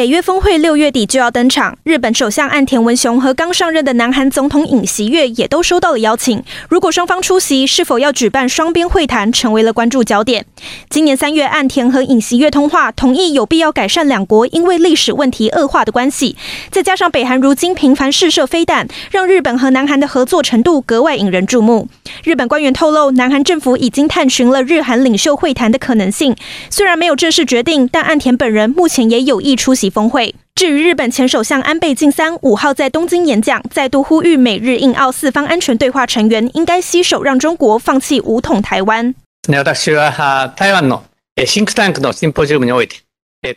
北约峰会六月底就要登场，日本首相岸田文雄和刚上任的南韩总统尹锡悦也都收到了邀请。如果双方出席，是否要举办双边会谈，成为了关注焦点。今年三月，岸田和尹锡悦通话，同意有必要改善两国因为历史问题恶化的关系。再加上北韩如今频繁试射飞弹，让日本和南韩的合作程度格外引人注目。日本官员透露，南韩政府已经探寻了日韩领袖会谈的可能性，虽然没有正式决定，但岸田本人目前也有意出席。峰会。至于日本前首相安倍晋三五号在东京演讲，再度呼吁美日印澳四方安全对话成员应该携手让中国放弃武统台湾。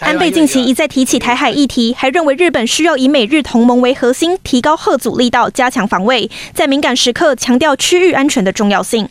安倍近期一再提起台海议题，还认为日本需要以美日同盟为核心，提高核阻力道，加强防卫，在敏感时刻强调区域安全的重要性。